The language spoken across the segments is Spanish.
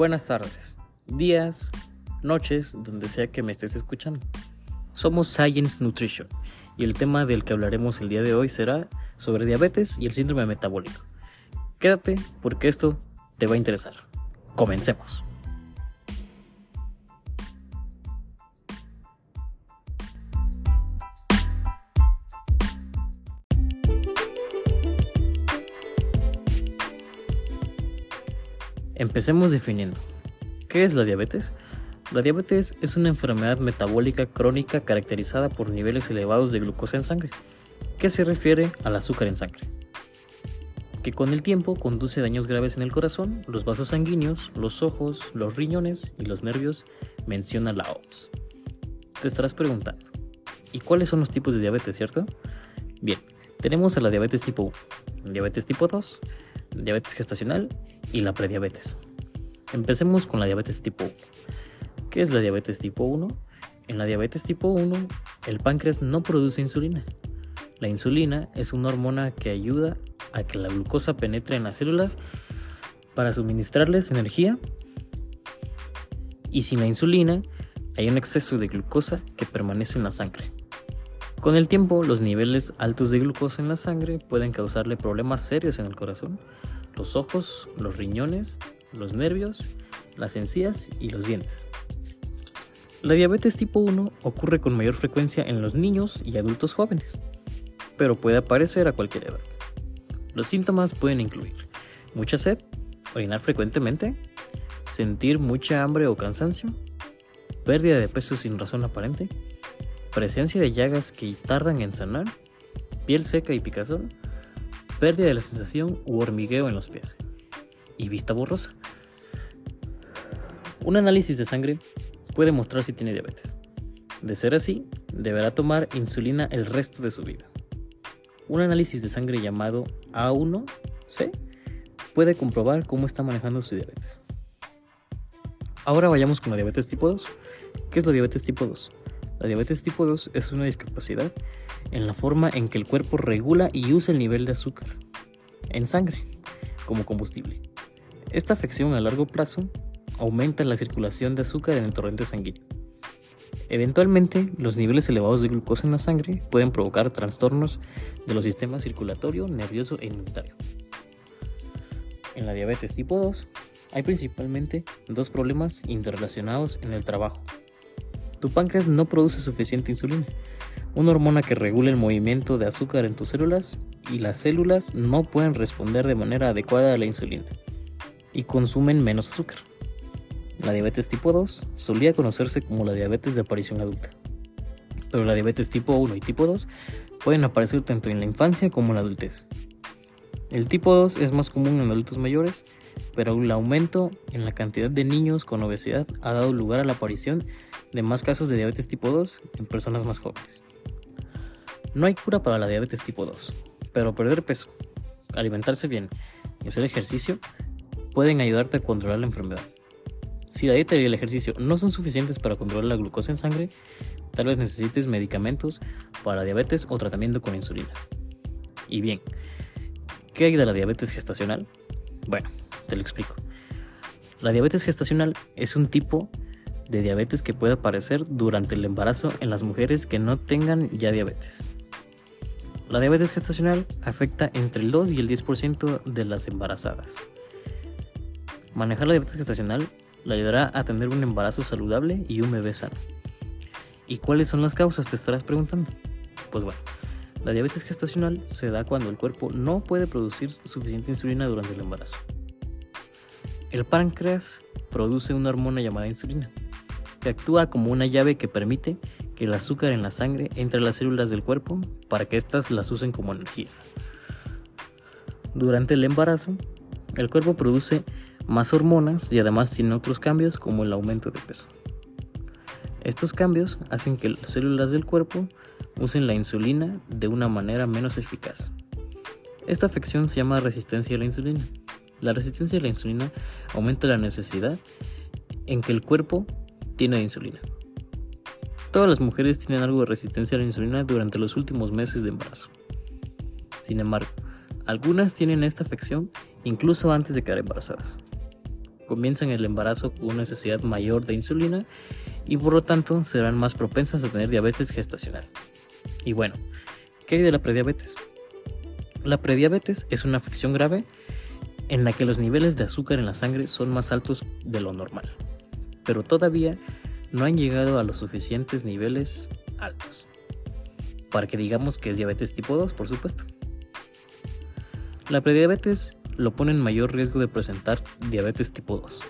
Buenas tardes, días, noches, donde sea que me estés escuchando. Somos Science Nutrition y el tema del que hablaremos el día de hoy será sobre diabetes y el síndrome metabólico. Quédate porque esto te va a interesar. Comencemos. Empecemos definiendo. ¿Qué es la diabetes? La diabetes es una enfermedad metabólica crónica caracterizada por niveles elevados de glucosa en sangre, que se refiere al azúcar en sangre, que con el tiempo conduce daños graves en el corazón, los vasos sanguíneos, los ojos, los riñones y los nervios, menciona la OMS. Te estarás preguntando, ¿y cuáles son los tipos de diabetes, cierto? Bien, tenemos a la diabetes tipo 1, diabetes tipo 2, diabetes gestacional y la prediabetes. Empecemos con la diabetes tipo 1. ¿Qué es la diabetes tipo 1? En la diabetes tipo 1, el páncreas no produce insulina. La insulina es una hormona que ayuda a que la glucosa penetre en las células para suministrarles energía. Y sin la insulina, hay un exceso de glucosa que permanece en la sangre. Con el tiempo, los niveles altos de glucosa en la sangre pueden causarle problemas serios en el corazón, los ojos, los riñones, los nervios, las encías y los dientes. La diabetes tipo 1 ocurre con mayor frecuencia en los niños y adultos jóvenes, pero puede aparecer a cualquier edad. Los síntomas pueden incluir mucha sed, orinar frecuentemente, sentir mucha hambre o cansancio, pérdida de peso sin razón aparente, presencia de llagas que tardan en sanar, piel seca y picazón, pérdida de la sensación u hormigueo en los pies y vista borrosa. Un análisis de sangre puede mostrar si tiene diabetes. De ser así, deberá tomar insulina el resto de su vida. Un análisis de sangre llamado A1C puede comprobar cómo está manejando su diabetes. Ahora vayamos con la diabetes tipo 2. ¿Qué es la diabetes tipo 2? La diabetes tipo 2 es una discapacidad en la forma en que el cuerpo regula y usa el nivel de azúcar en sangre como combustible. Esta afección a largo plazo aumenta la circulación de azúcar en el torrente sanguíneo. Eventualmente, los niveles elevados de glucosa en la sangre pueden provocar trastornos de los sistemas circulatorio, nervioso e inmunitario. En la diabetes tipo 2 hay principalmente dos problemas interrelacionados en el trabajo tu páncreas no produce suficiente insulina, una hormona que regula el movimiento de azúcar en tus células y las células no pueden responder de manera adecuada a la insulina y consumen menos azúcar. La diabetes tipo 2 solía conocerse como la diabetes de aparición adulta, pero la diabetes tipo 1 y tipo 2 pueden aparecer tanto en la infancia como en la adultez. El tipo 2 es más común en adultos mayores, pero el aumento en la cantidad de niños con obesidad ha dado lugar a la aparición más casos de diabetes tipo 2 en personas más jóvenes. No hay cura para la diabetes tipo 2, pero perder peso, alimentarse bien y hacer ejercicio pueden ayudarte a controlar la enfermedad. Si la dieta y el ejercicio no son suficientes para controlar la glucosa en sangre, tal vez necesites medicamentos para diabetes o tratamiento con insulina. Y bien, ¿qué hay de la diabetes gestacional? Bueno, te lo explico. La diabetes gestacional es un tipo de diabetes que puede aparecer durante el embarazo en las mujeres que no tengan ya diabetes. La diabetes gestacional afecta entre el 2 y el 10% de las embarazadas. Manejar la diabetes gestacional le ayudará a tener un embarazo saludable y un bebé sano. ¿Y cuáles son las causas? Te estarás preguntando. Pues bueno, la diabetes gestacional se da cuando el cuerpo no puede producir suficiente insulina durante el embarazo. El páncreas produce una hormona llamada insulina, que actúa como una llave que permite que el azúcar en la sangre entre las células del cuerpo para que éstas las usen como energía. Durante el embarazo, el cuerpo produce más hormonas y además tiene otros cambios como el aumento de peso. Estos cambios hacen que las células del cuerpo usen la insulina de una manera menos eficaz. Esta afección se llama resistencia a la insulina. La resistencia a la insulina aumenta la necesidad en que el cuerpo tiene insulina. Todas las mujeres tienen algo de resistencia a la insulina durante los últimos meses de embarazo. Sin embargo, algunas tienen esta afección incluso antes de quedar embarazadas. comienzan el embarazo con una necesidad mayor de insulina y por lo tanto serán más propensas a tener diabetes gestacional. Y bueno, ¿qué hay de la prediabetes? La prediabetes es una afección grave en la que los niveles de azúcar en la sangre son más altos de lo normal, pero todavía no han llegado a los suficientes niveles altos para que digamos que es diabetes tipo 2, por supuesto. La prediabetes lo pone en mayor riesgo de presentar diabetes tipo 2,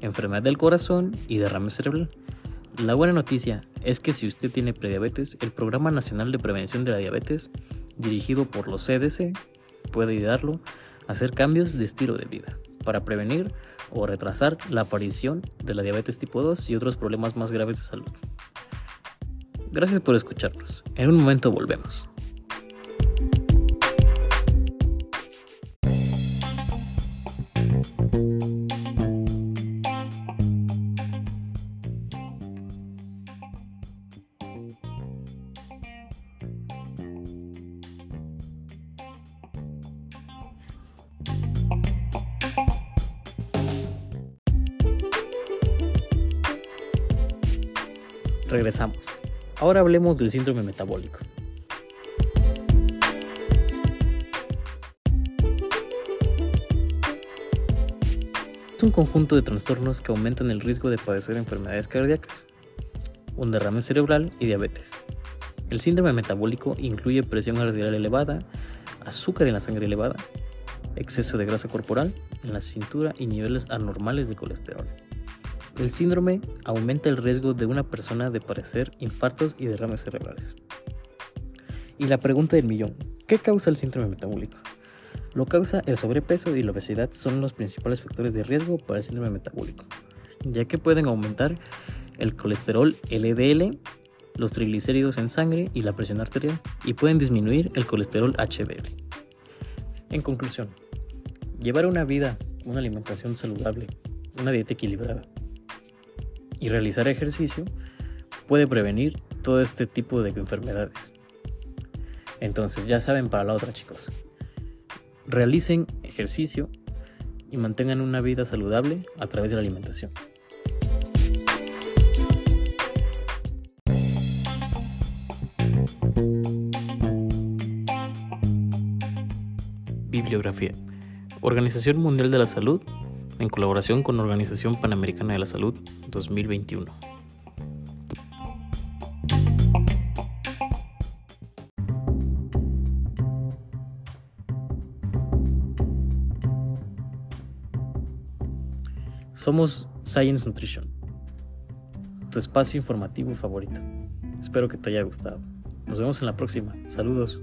enfermedad del corazón y derrame cerebral. La buena noticia es que si usted tiene prediabetes, el Programa Nacional de Prevención de la Diabetes, dirigido por los CDC, puede ayudarlo a hacer cambios de estilo de vida para prevenir o retrasar la aparición de la diabetes tipo 2 y otros problemas más graves de salud. Gracias por escucharnos. En un momento volvemos. Regresamos. Ahora hablemos del síndrome metabólico. Es un conjunto de trastornos que aumentan el riesgo de padecer enfermedades cardíacas, un derrame cerebral y diabetes. El síndrome metabólico incluye presión arterial elevada, azúcar en la sangre elevada, exceso de grasa corporal en la cintura y niveles anormales de colesterol. El síndrome aumenta el riesgo de una persona de padecer infartos y derrames cerebrales. Y la pregunta del millón, ¿qué causa el síndrome metabólico? Lo causa el sobrepeso y la obesidad son los principales factores de riesgo para el síndrome metabólico, ya que pueden aumentar el colesterol LDL, los triglicéridos en sangre y la presión arterial, y pueden disminuir el colesterol HDL. En conclusión, llevar una vida, una alimentación saludable, una dieta equilibrada, y realizar ejercicio puede prevenir todo este tipo de enfermedades. Entonces ya saben para la otra chicos. Realicen ejercicio y mantengan una vida saludable a través de la alimentación. Bibliografía. Organización Mundial de la Salud en colaboración con Organización Panamericana de la Salud 2021. Somos Science Nutrition, tu espacio informativo favorito. Espero que te haya gustado. Nos vemos en la próxima. Saludos.